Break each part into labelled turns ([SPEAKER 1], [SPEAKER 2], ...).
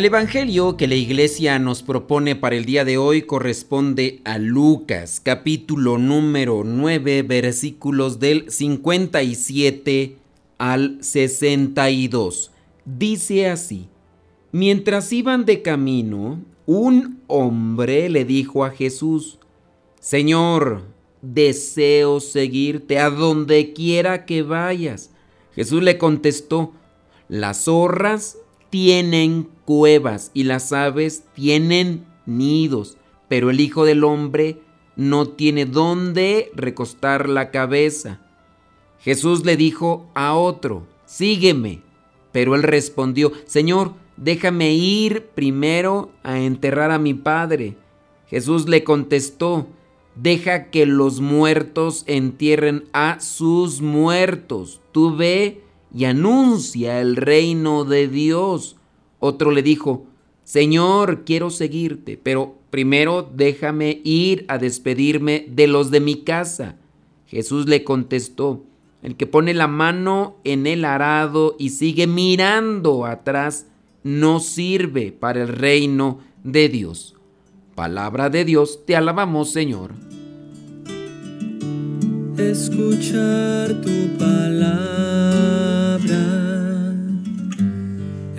[SPEAKER 1] El Evangelio que la iglesia nos propone para el día de hoy corresponde a Lucas, capítulo número 9, versículos del 57 al 62. Dice así, mientras iban de camino, un hombre le dijo a Jesús, Señor, deseo seguirte a donde quiera que vayas. Jesús le contestó, las zorras tienen cuevas y las aves tienen nidos, pero el Hijo del Hombre no tiene dónde recostar la cabeza. Jesús le dijo a otro, sígueme. Pero él respondió, Señor, déjame ir primero a enterrar a mi padre. Jesús le contestó, deja que los muertos entierren a sus muertos. Tú ve y anuncia el reino de Dios. Otro le dijo, Señor, quiero seguirte, pero primero déjame ir a despedirme de los de mi casa. Jesús le contestó, el que pone la mano en el arado y sigue mirando atrás, no sirve para el reino de Dios. Palabra de Dios, te alabamos Señor.
[SPEAKER 2] Escuchar tu palabra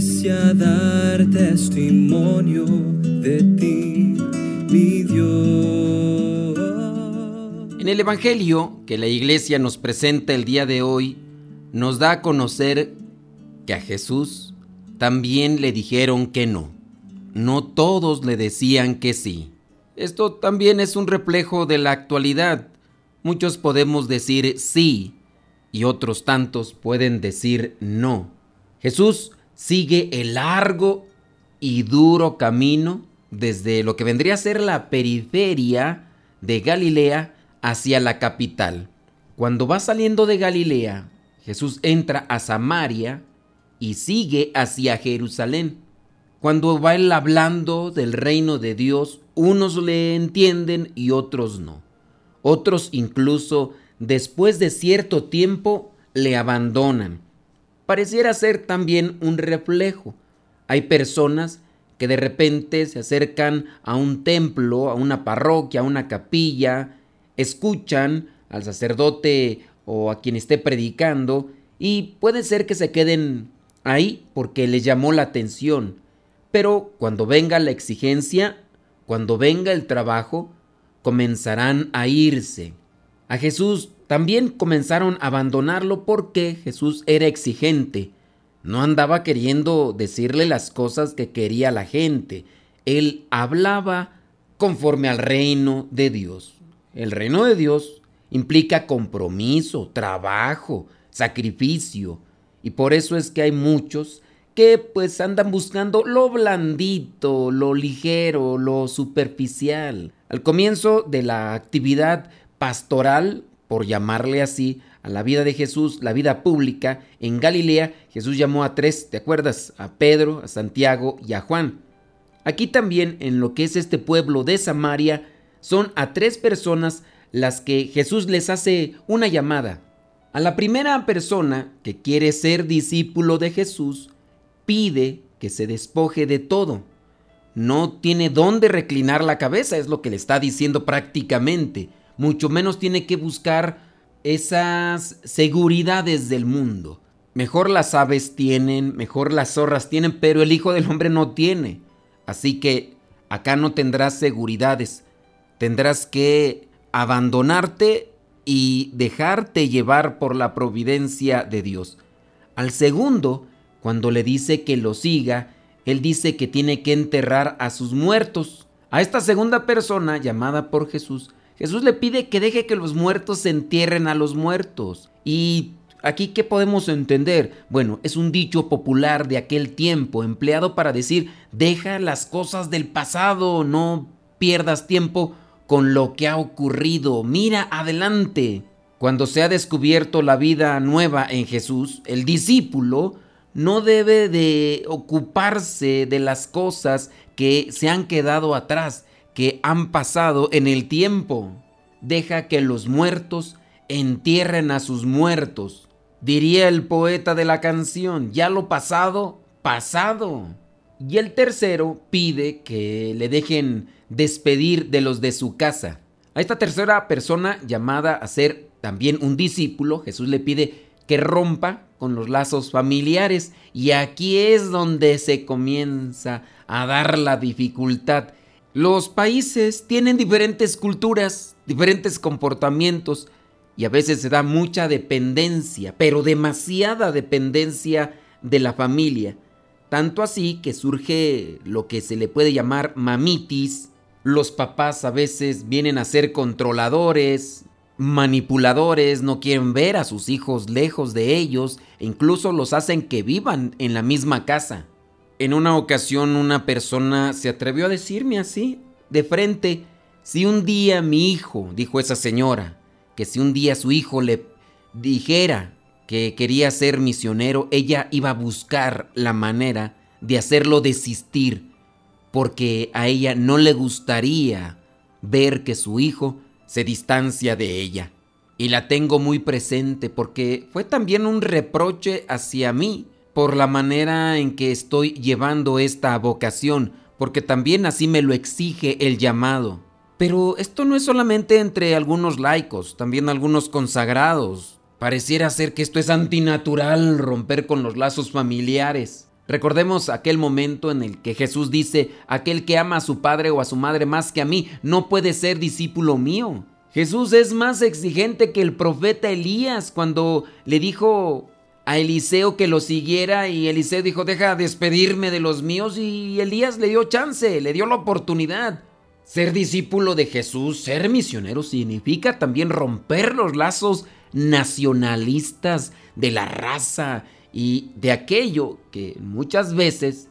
[SPEAKER 2] ya dar testimonio de ti, mi Dios.
[SPEAKER 1] En el Evangelio que la iglesia nos presenta el día de hoy, nos da a conocer que a Jesús también le dijeron que no. No todos le decían que sí. Esto también es un reflejo de la actualidad Muchos podemos decir sí y otros tantos pueden decir no. Jesús sigue el largo y duro camino desde lo que vendría a ser la periferia de Galilea hacia la capital. Cuando va saliendo de Galilea, Jesús entra a Samaria y sigue hacia Jerusalén. Cuando va él hablando del reino de Dios, unos le entienden y otros no. Otros incluso, después de cierto tiempo, le abandonan. Pareciera ser también un reflejo. Hay personas que de repente se acercan a un templo, a una parroquia, a una capilla, escuchan al sacerdote o a quien esté predicando y puede ser que se queden ahí porque les llamó la atención. Pero cuando venga la exigencia, cuando venga el trabajo, comenzarán a irse. A Jesús también comenzaron a abandonarlo porque Jesús era exigente. No andaba queriendo decirle las cosas que quería la gente. Él hablaba conforme al reino de Dios. El reino de Dios implica compromiso, trabajo, sacrificio. Y por eso es que hay muchos que pues andan buscando lo blandito, lo ligero, lo superficial. Al comienzo de la actividad pastoral, por llamarle así, a la vida de Jesús, la vida pública, en Galilea, Jesús llamó a tres, ¿te acuerdas? A Pedro, a Santiago y a Juan. Aquí también, en lo que es este pueblo de Samaria, son a tres personas las que Jesús les hace una llamada. A la primera persona que quiere ser discípulo de Jesús, pide que se despoje de todo. No tiene dónde reclinar la cabeza, es lo que le está diciendo prácticamente. Mucho menos tiene que buscar esas seguridades del mundo. Mejor las aves tienen, mejor las zorras tienen, pero el Hijo del Hombre no tiene. Así que acá no tendrás seguridades. Tendrás que abandonarte y dejarte llevar por la providencia de Dios. Al segundo, cuando le dice que lo siga, él dice que tiene que enterrar a sus muertos. A esta segunda persona, llamada por Jesús, Jesús le pide que deje que los muertos se entierren a los muertos. Y aquí, ¿qué podemos entender? Bueno, es un dicho popular de aquel tiempo, empleado para decir, deja las cosas del pasado, no pierdas tiempo con lo que ha ocurrido, mira adelante. Cuando se ha descubierto la vida nueva en Jesús, el discípulo no debe de ocuparse de las cosas que se han quedado atrás, que han pasado en el tiempo. Deja que los muertos entierren a sus muertos. Diría el poeta de la canción, ya lo pasado, pasado. Y el tercero pide que le dejen despedir de los de su casa. A esta tercera persona llamada a ser también un discípulo, Jesús le pide que rompa con los lazos familiares y aquí es donde se comienza a dar la dificultad. Los países tienen diferentes culturas, diferentes comportamientos y a veces se da mucha dependencia, pero demasiada dependencia de la familia. Tanto así que surge lo que se le puede llamar mamitis. Los papás a veces vienen a ser controladores, manipuladores, no quieren ver a sus hijos lejos de ellos e incluso los hacen que vivan en la misma casa. En una ocasión una persona se atrevió a decirme así, de frente, si un día mi hijo, dijo esa señora, que si un día su hijo le dijera que quería ser misionero, ella iba a buscar la manera de hacerlo desistir, porque a ella no le gustaría ver que su hijo se distancia de ella. Y la tengo muy presente porque fue también un reproche hacia mí por la manera en que estoy llevando esta vocación, porque también así me lo exige el llamado. Pero esto no es solamente entre algunos laicos, también algunos consagrados. Pareciera ser que esto es antinatural, romper con los lazos familiares. Recordemos aquel momento en el que Jesús dice, aquel que ama a su padre o a su madre más que a mí, no puede ser discípulo mío. Jesús es más exigente que el profeta Elías cuando le dijo a Eliseo que lo siguiera y Eliseo dijo, deja despedirme de los míos y Elías le dio chance, le dio la oportunidad. Ser discípulo de Jesús, ser misionero, significa también romper los lazos nacionalistas de la raza y de aquello que muchas veces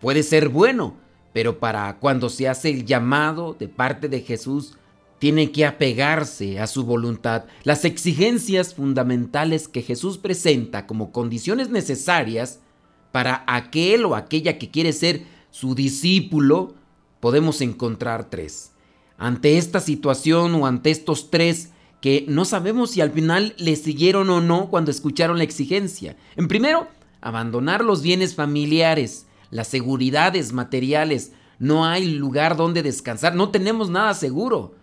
[SPEAKER 1] puede ser bueno, pero para cuando se hace el llamado de parte de Jesús, tiene que apegarse a su voluntad. Las exigencias fundamentales que Jesús presenta como condiciones necesarias para aquel o aquella que quiere ser su discípulo, podemos encontrar tres. Ante esta situación o ante estos tres que no sabemos si al final le siguieron o no cuando escucharon la exigencia. En primero, abandonar los bienes familiares, las seguridades materiales. No hay lugar donde descansar, no tenemos nada seguro.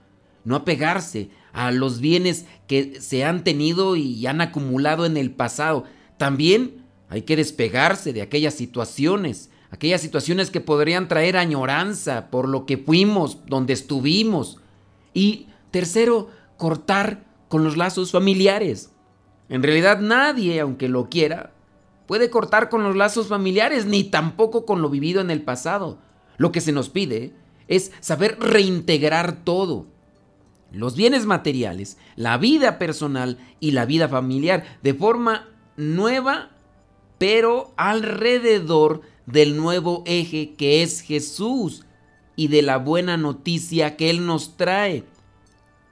[SPEAKER 1] No apegarse a los bienes que se han tenido y han acumulado en el pasado. También hay que despegarse de aquellas situaciones, aquellas situaciones que podrían traer añoranza por lo que fuimos, donde estuvimos. Y tercero, cortar con los lazos familiares. En realidad nadie, aunque lo quiera, puede cortar con los lazos familiares, ni tampoco con lo vivido en el pasado. Lo que se nos pide es saber reintegrar todo. Los bienes materiales, la vida personal y la vida familiar de forma nueva, pero alrededor del nuevo eje que es Jesús y de la buena noticia que Él nos trae.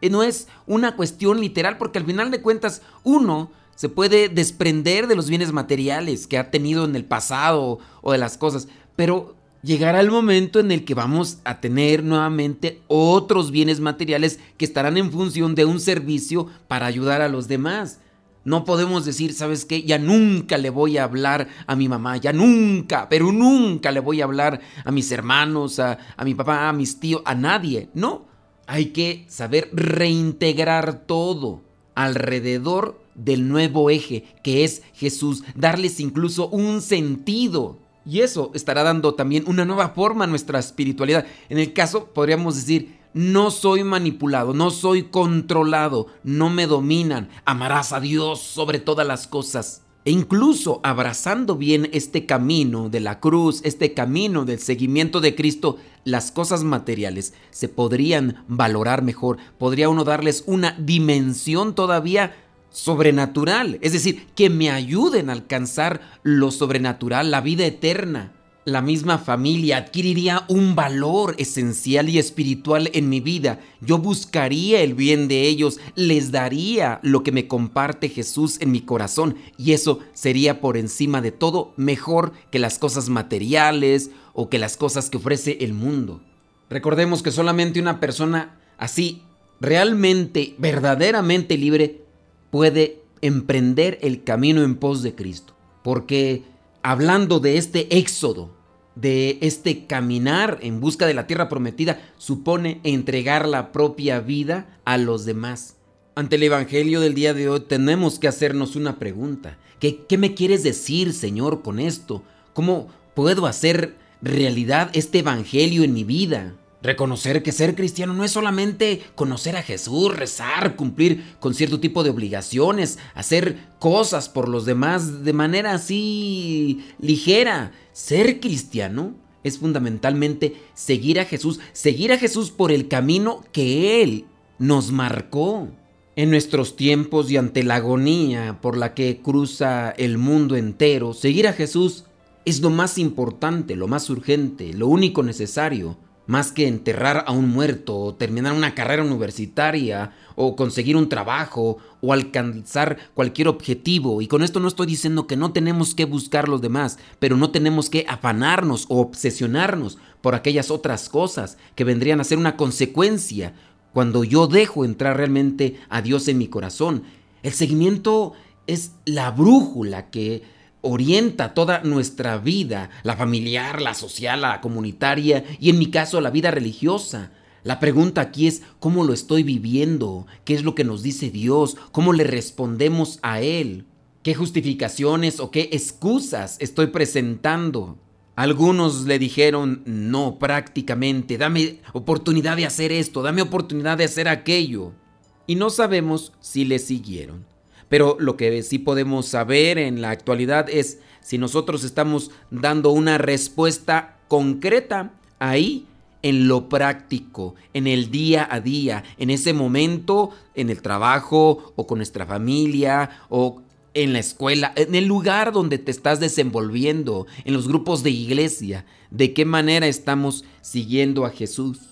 [SPEAKER 1] Eh, no es una cuestión literal porque al final de cuentas uno se puede desprender de los bienes materiales que ha tenido en el pasado o de las cosas, pero llegará el momento en el que vamos a tener nuevamente otros bienes materiales que estarán en función de un servicio para ayudar a los demás. No podemos decir, ¿sabes qué? Ya nunca le voy a hablar a mi mamá, ya nunca, pero nunca le voy a hablar a mis hermanos, a, a mi papá, a mis tíos, a nadie. No, hay que saber reintegrar todo alrededor del nuevo eje, que es Jesús, darles incluso un sentido. Y eso estará dando también una nueva forma a nuestra espiritualidad. En el caso, podríamos decir, no soy manipulado, no soy controlado, no me dominan. Amarás a Dios sobre todas las cosas. E incluso abrazando bien este camino de la cruz, este camino del seguimiento de Cristo, las cosas materiales se podrían valorar mejor, podría uno darles una dimensión todavía sobrenatural, es decir, que me ayuden a alcanzar lo sobrenatural, la vida eterna. La misma familia adquiriría un valor esencial y espiritual en mi vida. Yo buscaría el bien de ellos, les daría lo que me comparte Jesús en mi corazón y eso sería por encima de todo mejor que las cosas materiales o que las cosas que ofrece el mundo. Recordemos que solamente una persona así, realmente, verdaderamente libre, puede emprender el camino en pos de Cristo. Porque hablando de este éxodo, de este caminar en busca de la tierra prometida, supone entregar la propia vida a los demás. Ante el Evangelio del día de hoy tenemos que hacernos una pregunta. ¿Qué, qué me quieres decir, Señor, con esto? ¿Cómo puedo hacer realidad este Evangelio en mi vida? Reconocer que ser cristiano no es solamente conocer a Jesús, rezar, cumplir con cierto tipo de obligaciones, hacer cosas por los demás de manera así ligera. Ser cristiano es fundamentalmente seguir a Jesús, seguir a Jesús por el camino que Él nos marcó. En nuestros tiempos y ante la agonía por la que cruza el mundo entero, seguir a Jesús es lo más importante, lo más urgente, lo único necesario más que enterrar a un muerto o terminar una carrera universitaria o conseguir un trabajo o alcanzar cualquier objetivo. Y con esto no estoy diciendo que no tenemos que buscar los demás, pero no tenemos que afanarnos o obsesionarnos por aquellas otras cosas que vendrían a ser una consecuencia cuando yo dejo entrar realmente a Dios en mi corazón. El seguimiento es la brújula que orienta toda nuestra vida, la familiar, la social, la comunitaria y en mi caso la vida religiosa. La pregunta aquí es cómo lo estoy viviendo, qué es lo que nos dice Dios, cómo le respondemos a Él, qué justificaciones o qué excusas estoy presentando. Algunos le dijeron, no, prácticamente, dame oportunidad de hacer esto, dame oportunidad de hacer aquello. Y no sabemos si le siguieron. Pero lo que sí podemos saber en la actualidad es si nosotros estamos dando una respuesta concreta ahí en lo práctico, en el día a día, en ese momento, en el trabajo o con nuestra familia o en la escuela, en el lugar donde te estás desenvolviendo, en los grupos de iglesia, de qué manera estamos siguiendo a Jesús.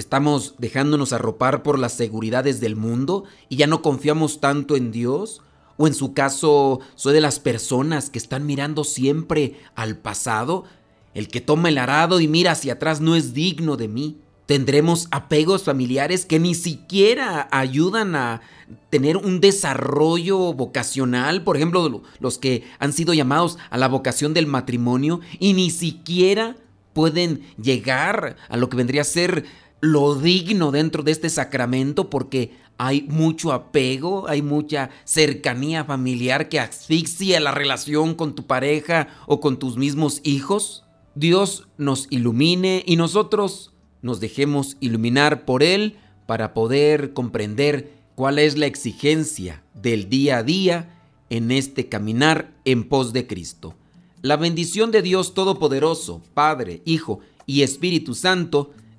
[SPEAKER 1] ¿Estamos dejándonos arropar por las seguridades del mundo y ya no confiamos tanto en Dios? ¿O en su caso soy de las personas que están mirando siempre al pasado? El que toma el arado y mira hacia atrás no es digno de mí. Tendremos apegos familiares que ni siquiera ayudan a tener un desarrollo vocacional, por ejemplo, los que han sido llamados a la vocación del matrimonio y ni siquiera pueden llegar a lo que vendría a ser lo digno dentro de este sacramento porque hay mucho apego, hay mucha cercanía familiar que asfixia la relación con tu pareja o con tus mismos hijos. Dios nos ilumine y nosotros nos dejemos iluminar por Él para poder comprender cuál es la exigencia del día a día en este caminar en pos de Cristo. La bendición de Dios Todopoderoso, Padre, Hijo y Espíritu Santo,